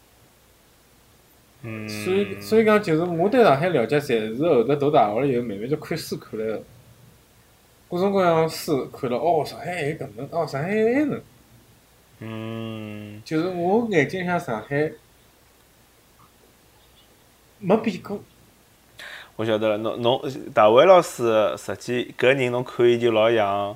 嗯，所以，所以讲就是我对上海了解，侪是后头读大学了以后，慢慢就看书看来的，各种各样的书看了，哦，上海还搿能，哦，上海还埃能，嗯，就是我眼睛里向上海没变过。我晓得了。侬侬大卫老师实际搿人侬看伊就老像，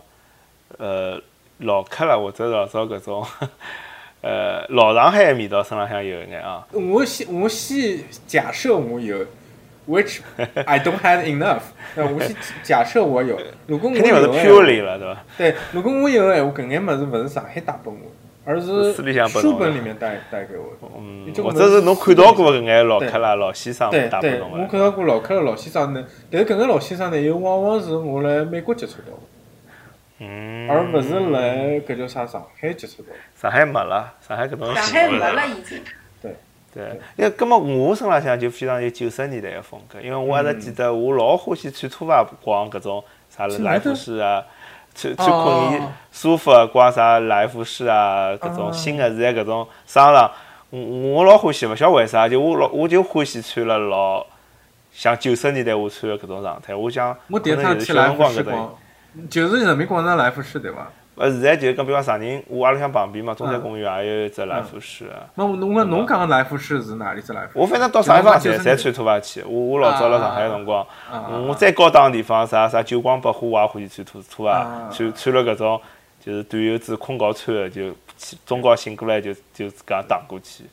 呃，老客了，或者是老早搿种，呃，老上海的味道身浪向有一眼啊。我先我先假设我有，which I don't have enough，那我先假设我有，如果我有肯定勿是 purely 了，对伐？对，如果我有的闲话，搿眼物事勿是上海带拨我，而是书本里面带带给我的。嗯，或者是侬看到过搿眼老客啦、老先生对对，打拨侬个。我看到过老客的老先生呢，但是搿眼老先生呢，又往往是我辣美国接触到的，嗯。而勿是来搿叫啥上海接触到的。上海没了，上海搿种上海没了。已经。对对，因为搿么我身浪向就非常有九十年代个风格，因为我一直记得我老欢喜穿拖鞋逛搿种啥来福士啊，去去哦困衣舒服啊，逛啥来福士啊，搿种哦新个现在搿种商场，我我老欢喜，勿晓得为啥，就我老我就欢喜穿了老像九十年代我穿个搿种状态，我想我第一可能趟去小辰光搿种。福士逛，就是人民广场来福士对伐？呃，现在就讲比方啥人，我阿拉乡旁边嘛，中山嗯公园也有一只来福士啊。那侬讲侬讲个来福士是哪里只来福士？我反正到啥地方侪就是侪穿拖鞋去。我我老早辣上海个辰光，我再高档地方啥啥九光百货，我也欢喜穿拖拖啊鞋，穿穿了搿种就是短袖子困觉穿个，就起中觉醒过来就就自家打过去。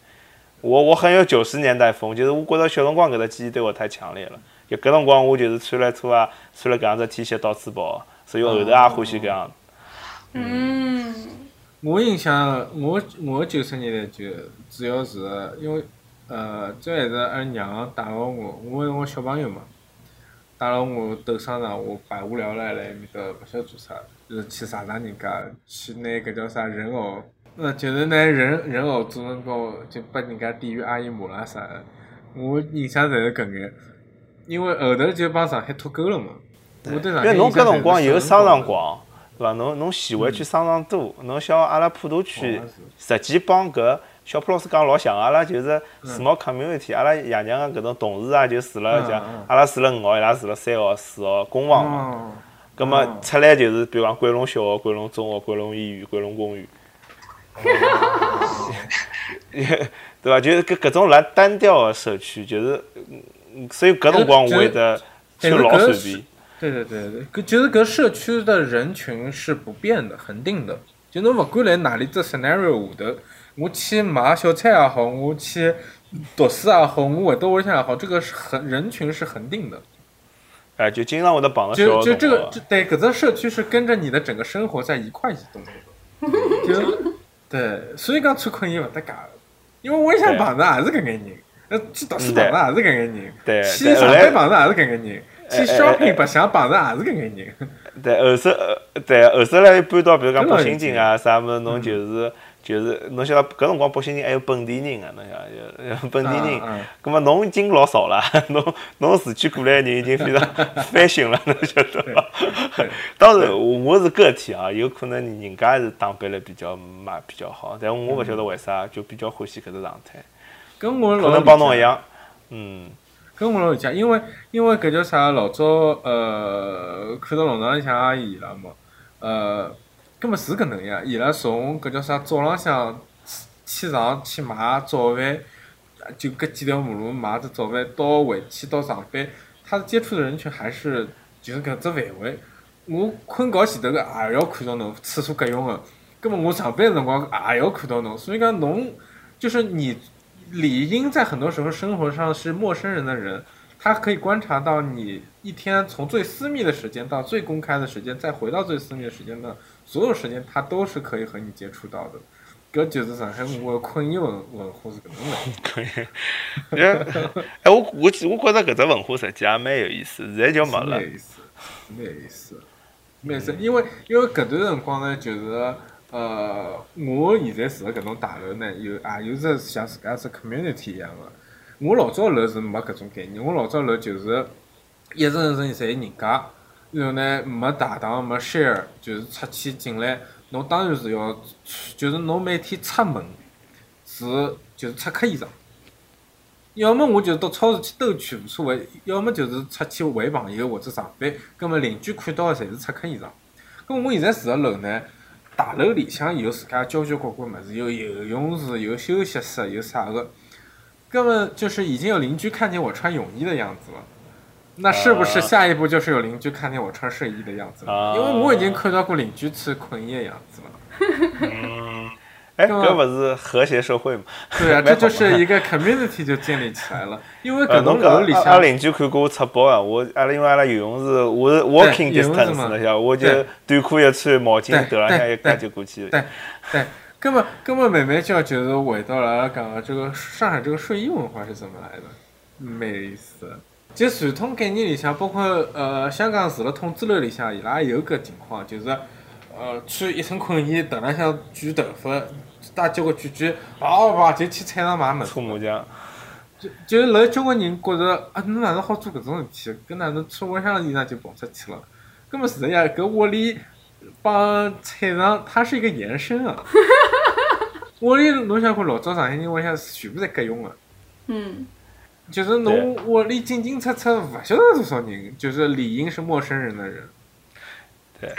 我我很有九十年代风，就是我觉着小辰光搿只记忆对我太强烈了，就搿辰光我就是穿了拖鞋，穿了搿样子 T 恤到处跑，所以后头也欢喜搿样。嗯，我印象，我我九十年代就主要是因为，呃，主要还是阿拉娘带牢我，我我小朋友嘛，带牢我斗商场，我百无聊赖辣埃面搭勿晓得做啥，就是去查查人家，去拿搿叫啥人偶，呃，就是拿人人偶做成高，就拨人家店员阿姨骂啦啥的。我印象侪是搿眼，因为后头就帮上海脱钩了嘛。我对上海因为侬搿辰光有商场光。逛，对伐？侬侬徐汇区商场多，侬像阿拉普陀区哦，实际帮搿小普老师讲老像，阿拉就是嗯 small community，阿拉爷娘个搿种同事啊，就住了像嗯嗯阿拉住了五号，伊拉住了三号、四号公房嘛。哦，葛么嗯出来就是，比方讲桂龙小学、桂龙中学、桂龙医院、桂龙公园，对伐？就是搿搿种来单调个社区，就是，嗯所以搿辰光我会得就老随便。对对对对，搿就是搿社区的人群是不变的、恒定的。就侬勿管来哪里只 scenario 下头，我去买小菜也好，我去读书也好，我回到屋里向也好，这个是恒人群是恒定的。哎，就经常会得碰到小就就这个这对搿只社区是跟着你的整个生活在一块移动的。就对，所以讲穿困衣勿搭界的，因为屋里向碰着也是搿眼人，呃，去读书碰着也是搿眼人，对去上班碰着也是搿眼人，去 shopping 白相碰着也是搿眼人。对，后首呃，对，后首来搬到比如讲北新泾啊啥物事，侬就是就是侬晓得搿辰光北新泾还有本地人个，侬晓得就本地人。葛末侬已经老少了，侬侬市区过来的人已经非常 翻新了，侬晓得伐？当然，我我是个体啊，有可能人家是打扮了比较嘛比较好，但我勿晓得为啥就比较欢喜搿只状态，跟我老可能帮侬一样，嗯，跟我老理解，因为因为搿叫啥，老早呃看到弄堂里向阿姨伊拉嘛，呃，根本是搿能样，伊拉从搿叫啥早浪向起床去买早饭，就搿几条马路买只早饭，到回去到上班，他接触的人群还是就是搿只范围。我困觉前头个也要看到侬，厕所隔用个，根本我上班辰光也要看到侬，所以讲侬就是你理应在很多时候生活上是陌生人的人，他可以观察到你一天从最私密的时间到最公开的时间，再回到最私密的时间的所有时间，他都是可以和你接触到的。搿就是上海我的困衣文文化是搿能来。可以。哎，我我我觉着搿只文化实际也蛮有意思，现在就没了蛮有。意思，蛮有意思，蛮有意思。因为因为搿段辰光呢，就是呃，我现在住的搿栋大楼呢，有也有只像自家是 community 一样的。我老早楼是没搿种概念，我老早楼就是一层一层侪人家，然后呢没大堂没 share，就是出去进来，侬当然是要，就是侬每天出门是就是出客衣裳。要么我就到超市去兜一圈无所谓，要么就是出去会朋友或者上班，葛么邻居看到的侪是出客衣裳。葛么我现在住的楼呢，大楼里向有自家交交关关物事，有游泳池，有休息室，有啥个，葛么就是已经有邻居看见我穿泳衣的样子了。那是不是啊下一步就是有邻居看见我穿睡衣的样子了？啊因为我已经看到过邻居穿困衣的样子了。嗯，哎，搿勿是和谐社会嘛？对啊，这就是一个 community 就建立起来了。因为呃，搿侬栋楼里向阿拉邻居看过我出包啊，我阿拉因为阿拉游泳池，我是 walking distance 嘛侬晓得，我就短裤一穿，毛巾对头浪向一盖就过去了。对对，根本根本慢慢就就是回到了阿拉讲个这个上海这个睡衣文化是怎么来的，蛮有意思的。就传统概念里向，包括呃香港除了筒子楼里向，伊拉也有个情况，就是呃穿一身困衣，头浪向卷头发，带交关卷卷，啪啪就去菜场买物事搓。麻将，就就是楼交关人觉着啊，侬哪能好做搿种事体？搿哪能穿屋里向的衣裳就跑出去了？根本是呀，搿屋里帮菜场它是一个延伸啊。屋里侬想看老早上海人屋里向全部侪隔用的，嗯，就是侬屋里进进出出勿晓得多少人，就是理应是陌生人的人。对，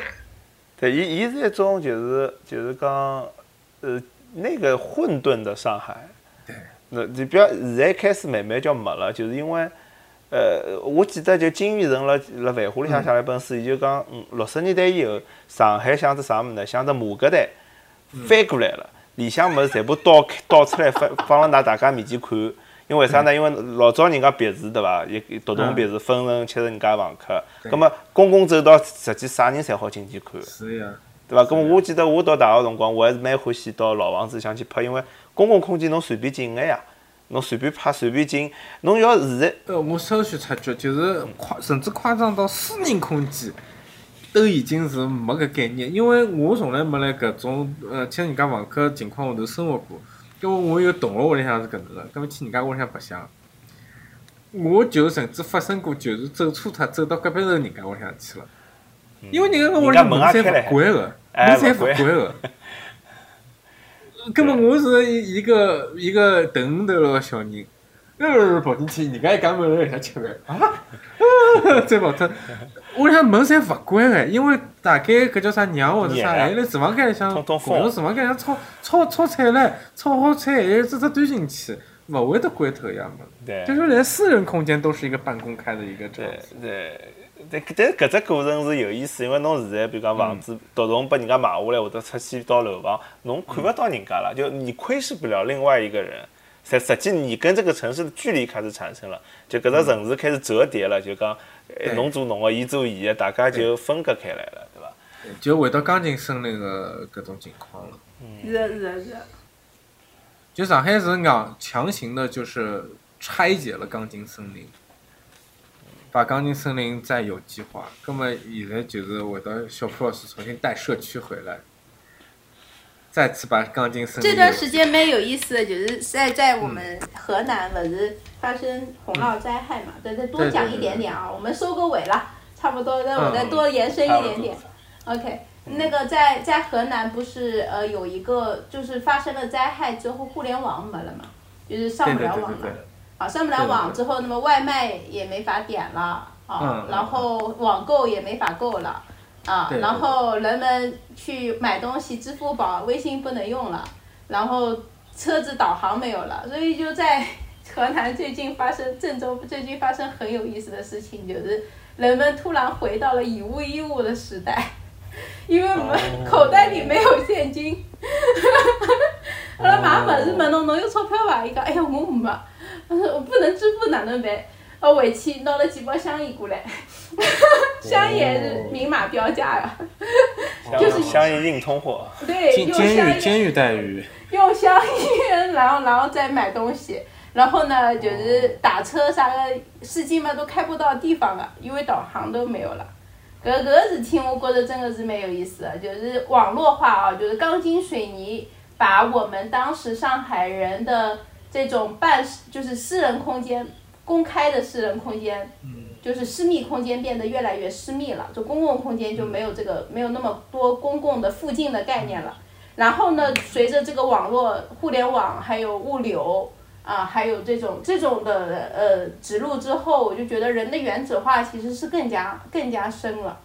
伊伊是一种就是就是讲，呃，那个混沌的上海。对。那你不要现在开始慢慢叫没了，就是因为，呃，我记得就金宇澄辣辣繁花里向写了一本书，伊就讲，嗯，六十年代以后，上海像只啥物事呢？像只马格台翻过来了，里向物事全部倒开倒出来放放辣㑚大家面前看，因为为啥呢？因为老早人家别墅对伐？一独栋别墅分成七十人家房客，葛末公共走道实际啥人侪好进去看，是呀，对伐？葛末我记得我读大学辰光，我还是蛮欢喜到老房子里向去拍，因为公共空间侬随便进个呀，侬随便拍随便进，侬要现在呃，我稍许插句，就是夸甚至夸张到私人空间。都已经是没搿概念，因为我从来没辣搿种呃像人家房客情况下头生活过。因为我有同学屋里向是搿能个，搿么去人家屋里向白相，我就甚至发生过，就是走错脱走到隔壁头人家屋里向去了。因为人家屋里门侪勿关个，门侪勿关个。根本我是一个一个等头个小人，呃跑进去，人家一家门里向吃饭啊，再跑脱。屋里向门侪勿关个，因为大概搿叫啥娘或者啥，还辣厨房间里向，共用厨房间里向炒炒炒菜唻，炒好菜还只只端进去，勿会得关脱呀门。对，就是连私人空间都是一个半公开的一个这样子。对对，但但搿只过程是有意思，因为侬现在比如讲房子独栋拨人家买下来，或者拆迁到楼房，侬看勿到人家了，就你窥视不了另外一个人。实实际你跟这个城市的距离开始产生了，就搿只城市开始折叠了，就讲。侬做侬个，伊做伊个，大家就分割开来了，对伐？就回到钢筋森林个搿种情况了。是是是。就上海市硬强行的，就是拆解了钢筋森林，把钢筋森林再有机化。葛末现在就是回到小普老师重新带社区回来。再次把钢筋森林。这段时间蛮有意思的，就是在在我们河南不是发生洪涝灾害嘛？再再多讲一点点啊，我们收个尾了，差不多，那我再多延伸一点点。OK，那个在在河南不是呃有一个就是发生了灾害之后，互联网没了嘛，就是上不了网了。啊，上不了网之后，那么外卖也没法点了啊，然后网购也没法购了。啊，然后人们去买东西，支付宝、微信不能用了，然后车子导航没有了，所以就在河南最近发生，郑州最近发生很有意思的事情，就是人们突然回到了以物易物的时代，因为我们口袋里没有现金，阿拉买物事问侬侬有钞票伐？伊讲哎呀我没，我不能支付哪能办？我回去拿了几包香烟过来，香烟是明码标价呀，就是香烟硬通货。对，用香烟。监狱待遇。用香烟，然后然后再买东西，然后呢就是打车啥的，司机嘛都开不到地方了，因为导航都没有了。搿搿事体我觉着真的是蛮有意思的，就是网络化啊，就是钢筋水泥把我们当时上海人的这种办就是私人空间。公开的私人空间，就是私密空间变得越来越私密了，就公共空间就没有这个没有那么多公共的附近的概念了。然后呢，随着这个网络、互联网还有物流啊，还有这种这种的呃植入之后，我就觉得人的原子化其实是更加更加深了。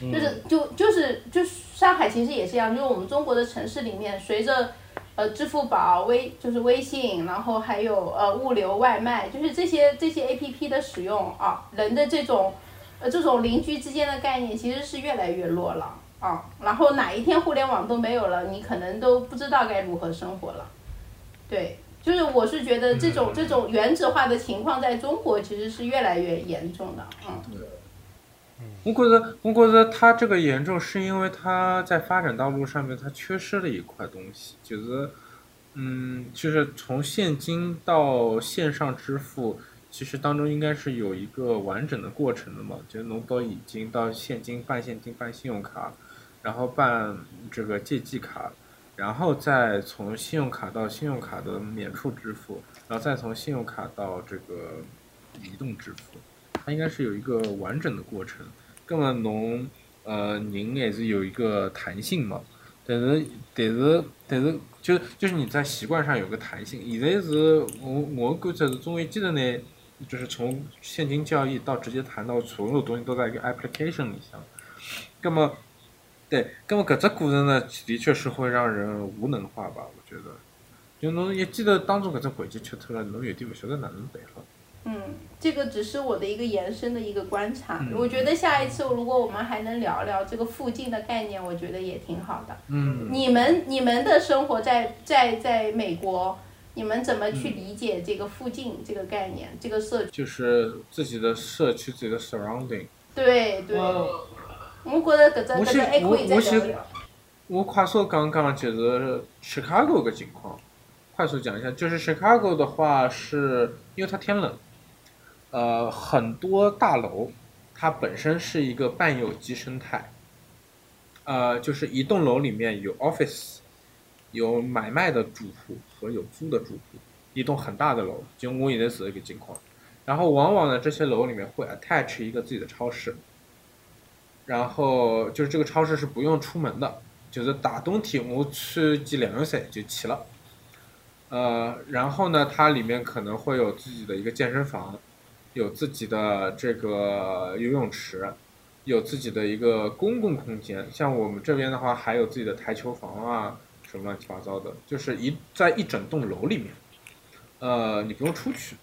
就是就就是就上海其实也是一样，就是我们中国的城市里面，随着。呃，支付宝、微就是微信，然后还有呃物流外卖，就是这些这些 A P P 的使用啊，人的这种呃这种邻居之间的概念其实是越来越弱了啊。然后哪一天互联网都没有了，你可能都不知道该如何生活了。对，就是我是觉得这种这种原子化的情况在中国其实是越来越严重的，嗯。我觉得，我觉得它这个严重是因为它在发展道路上面它缺失了一块东西，就是，嗯，就是从现金到线上支付，其实当中应该是有一个完整的过程的嘛，就是侬到已经到现金办现金办信用卡，然后办这个借记卡，然后再从信用卡到信用卡的免付支付，然后再从信用卡到这个移动支付，它应该是有一个完整的过程。那么侬呃人也是有一个弹性嘛，但是但是但是就就是你在习惯上有个弹性。现在是我我感觉是中国记得呢，就是从现金交易到直接谈到所有东西都在一个 application 里向。那么对，那么搿只过程呢，的确是会让人无能化吧？我觉得，就侬一记得当中搿只环节吃脱了，侬有点勿晓得哪能办好。嗯，这个只是我的一个延伸的一个观察。我觉得下一次如果我们还能聊聊这个附近的概念，我觉得也挺好的。嗯，你们你们的生活在在在美国，你们怎么去理解这个附近这个概念？这个社区就是自己的社区，自己的 surrounding。对对，我觉得搿只搿只还可以再聊聊。我快速讲讲就是 Chicago 个情况，快速讲一下，就是 Chicago 的话是因为它天冷，呃，很多大楼它本身是一个半有机生态，呃，就是一栋楼里面有 office，有买卖的住户和有租的住户，一栋很大的楼，就我现在是一个情况，然后往往呢这些楼里面会 attach 一个自己的超市，然后就是这个超市是不用出门的。就是大冬天我穿件凉衫就齐了，呃，然后呢，它里面可能会有自己的一个健身房，有自己的这个游泳池，有自己的一个公共空间。像我们这边的话，还有自己的台球房啊，什么乱七八糟的，就是一在一整栋楼里面，呃，你不用出去。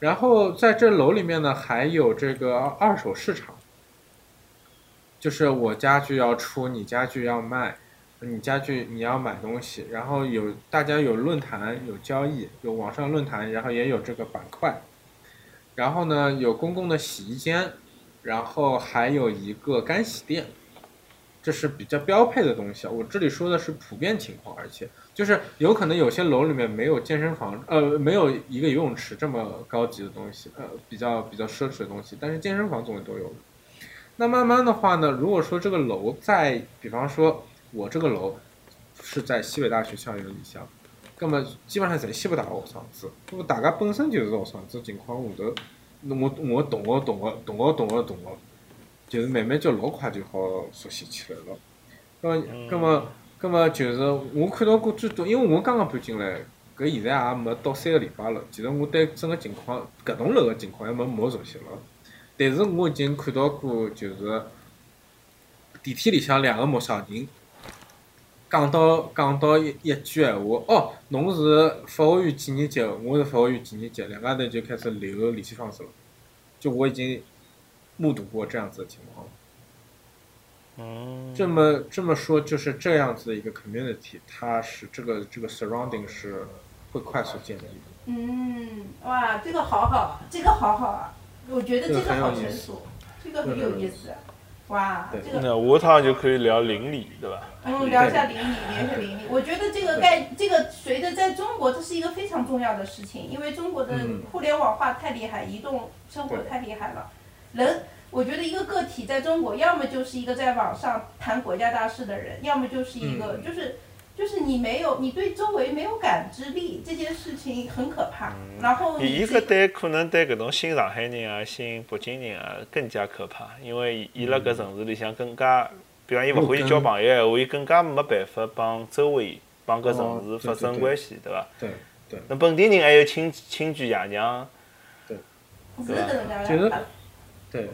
然后在这楼里面呢，还有这个二手市场，就是我家具要出，你家具要卖。你家具你要买东西，然后有大家有论坛有交易，有网上论坛，然后也有这个板块，然后呢有公共的洗衣间，然后还有一个干洗店，这是比较标配的东西啊。我这里说的是普遍情况，而且就是有可能有些楼里面没有健身房，呃，没有一个游泳池这么高级的东西，呃，比较比较奢侈的东西，但是健身房总归都有。那慢慢的话呢，如果说这个楼在，比方说。我这个楼是在西北大学校园里向，那么基本上侪西北大学学生子。葛末大家本身就是学生子情况下头，那我我同学同学同学同学同学，就是慢慢叫老快就好熟悉起来了。葛末葛末葛末就是我看到过最多，因为我刚刚搬进来，搿现在也没到三个礼拜了。其实我对整个情况，搿栋楼个情况还没没熟悉了。但是我已经看到过，就是电梯里向两个陌生人。讲到讲到一一句闲话，哦，侬是服务员几年级？我是服务员几年级？两家头就开始留联系方式了。就我已经目睹过这样子的情况了。嗯。这么这么说，就是这样子的一个 community，它是这个这个 surrounding 是会快速建立的。嗯，哇，这个好好，这个好好啊！我觉得这个好成熟，这个很有意思。哇，这个那下趟就可以聊邻里，对吧？嗯，聊一下邻里，聊一下邻里。我觉得这个概，这个随着在中国，这是一个非常重要的事情，因为中国的互联网化太厉害，移动生活太厉害了。人，我觉得一个个体在中国，要么就是一个在网上谈国家大事的人，要么就是一个就是。就是你没有，你对周围没有感知力，这件事情很可怕。然后，伊搿对可能对搿种新上海人啊、新北京人啊更加可怕，因为伊辣搿城市里向更加，比方伊勿欢喜交朋友闲话，伊更加没办法帮周围、帮搿城市发生关系，对伐？对对。那本地人还有亲亲眷爷娘，对，是搿能介就是，对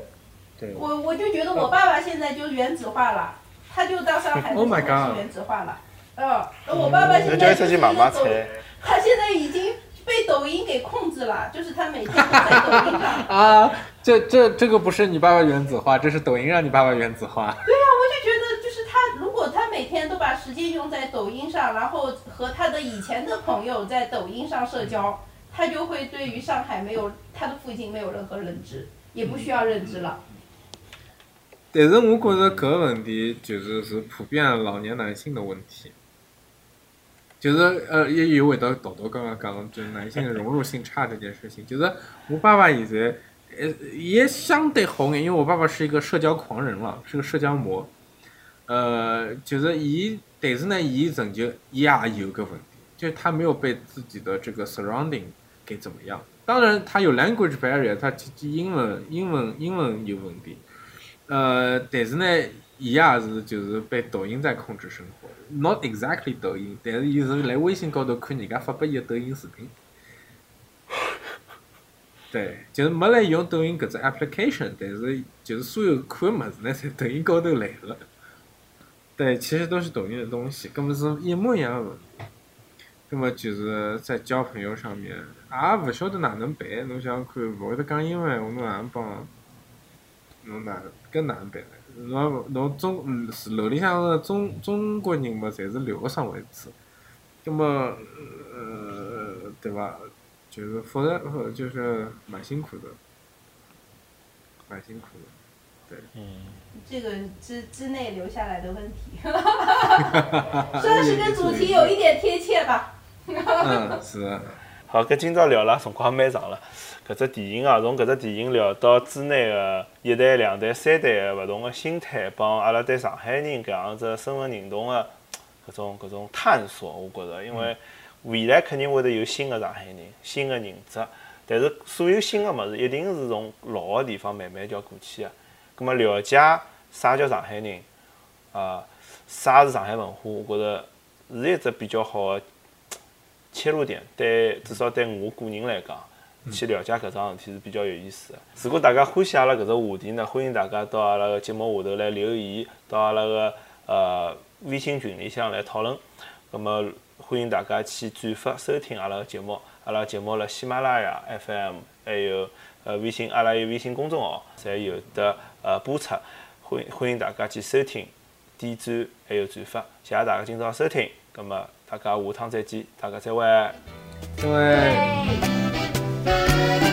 对。我我就觉得我爸爸现在就原子化了，他就到上海就开原子化了。哦，我爸爸现在就是 他现在已经被抖音给控制了，就是他每天都在抖音上。啊，这这这个不是你爸爸原子化，这是抖音让你爸爸原子化。对呀，我就觉得就是他，如果他每天都把时间用在抖音上，然后和他的以前的朋友在抖音上社交，他就会对于上海没有他的父亲没有任何认知，也不需要认知了。但是我觉着搿个问题就是是普遍老年男性的问题。就是呃，也有回到豆豆刚刚讲，就是男性的融入性差这件事情。就是我爸爸现在呃也相对好点，因为我爸爸是一个社交狂人了，是个社交魔。呃，就是伊，但是呢，伊曾经也有个问题，就是他没有被自己的这个 surrounding 给怎么样。当然，他有 language barrier，他英文英文英文有问题。呃，但是呢，伊也是就是被抖音在控制生活。Not exactly 抖音，但是伊是来微信高头看人家发拨伊个抖音视频。对，就是没来用抖音搿只 application，但是就是所有看物事呢，在抖音高头来了。对，其实都是抖音的东西，根本是一模一样的。那么就是在交朋友上面，也勿晓得哪能办。侬想看，勿会得讲英文，我侬哪能帮？侬哪搿哪能办呢？侬侬中嗯是楼里向个中中国人嘛，侪是留学生为主，葛么呃对吧？就是否则就是蛮辛苦的，蛮辛苦的。对，嗯，这个之之内留下来的问题，算是跟主题有一点贴切吧。嗯，是。好，搿今朝聊了辰光蛮长了。搿只电影啊，从搿只电影聊到之内个一代、两代、三代个勿同个心态，帮阿拉对上海人搿样子身份认同个搿种搿种探索，我觉着，因为未来肯定会得有新个上海人，新个认知。但是所有新个物事，一定是从老个地方慢慢叫过去个。葛末了解啥叫上海人，啊，啥是上海文化，我觉着是一只比较好个切入点。对，至少对我个人来讲，去了解搿桩事体是比较有意思个。如果大家欢喜阿拉搿只话题呢，欢迎大家到阿拉个节目下头来留言，到阿拉个呃微信群里向来讨论。葛末欢迎大家去转发收听阿拉个节目。阿拉节目辣喜马拉雅 FM，还有呃微信，阿拉有微信公众号，侪有的呃播出。欢欢迎大家去收听、点赞还有转发。谢谢大家今朝收听，葛末大家下趟再见大家再会。再会。